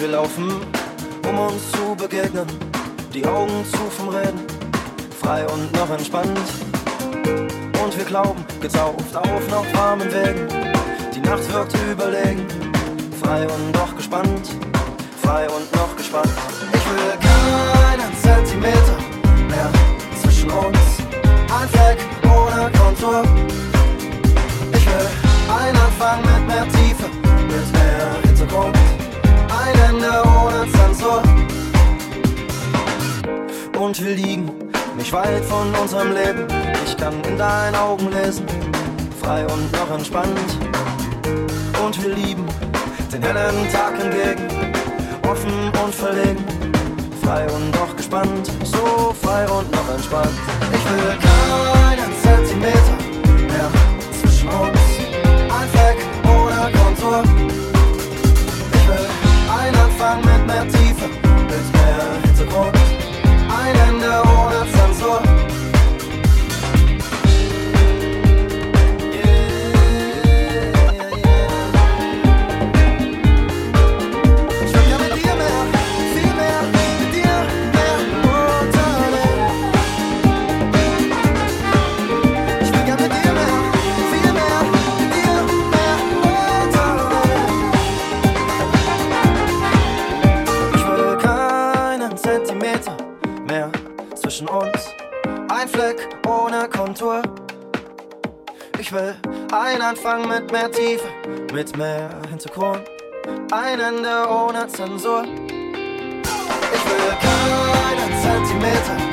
wir laufen, um uns zu begegnen. Die Augen zu vom Reden. Frei und noch entspannt. Und wir glauben, getauft auf noch warmen Wegen. Die Nacht wird überlegen. Frei und doch gespannt. Frei und noch gespannt. Ich will keinen Zentimeter mehr zwischen uns. Ein Fleck ohne Kontur. Ich will einen Anfang mit mehr Tiefe, mit mehr Hintergrund. Ein Ende ohne Zensur. Und wir liegen nicht weit von unserem Leben. Ich kann in deinen Augen lesen, frei und noch entspannt. Und wir lieben den hellen Tag entgegen, offen und verlegen. Frei und doch gespannt, so frei und noch entspannt. Ich will zwischen uns. Ein Fleck ohne Kontur. Ich will einen Anfang mit mehr Tiefe, mit mehr Hintergrund. Ein Ende ohne Zensur. Ich will keinen Zentimeter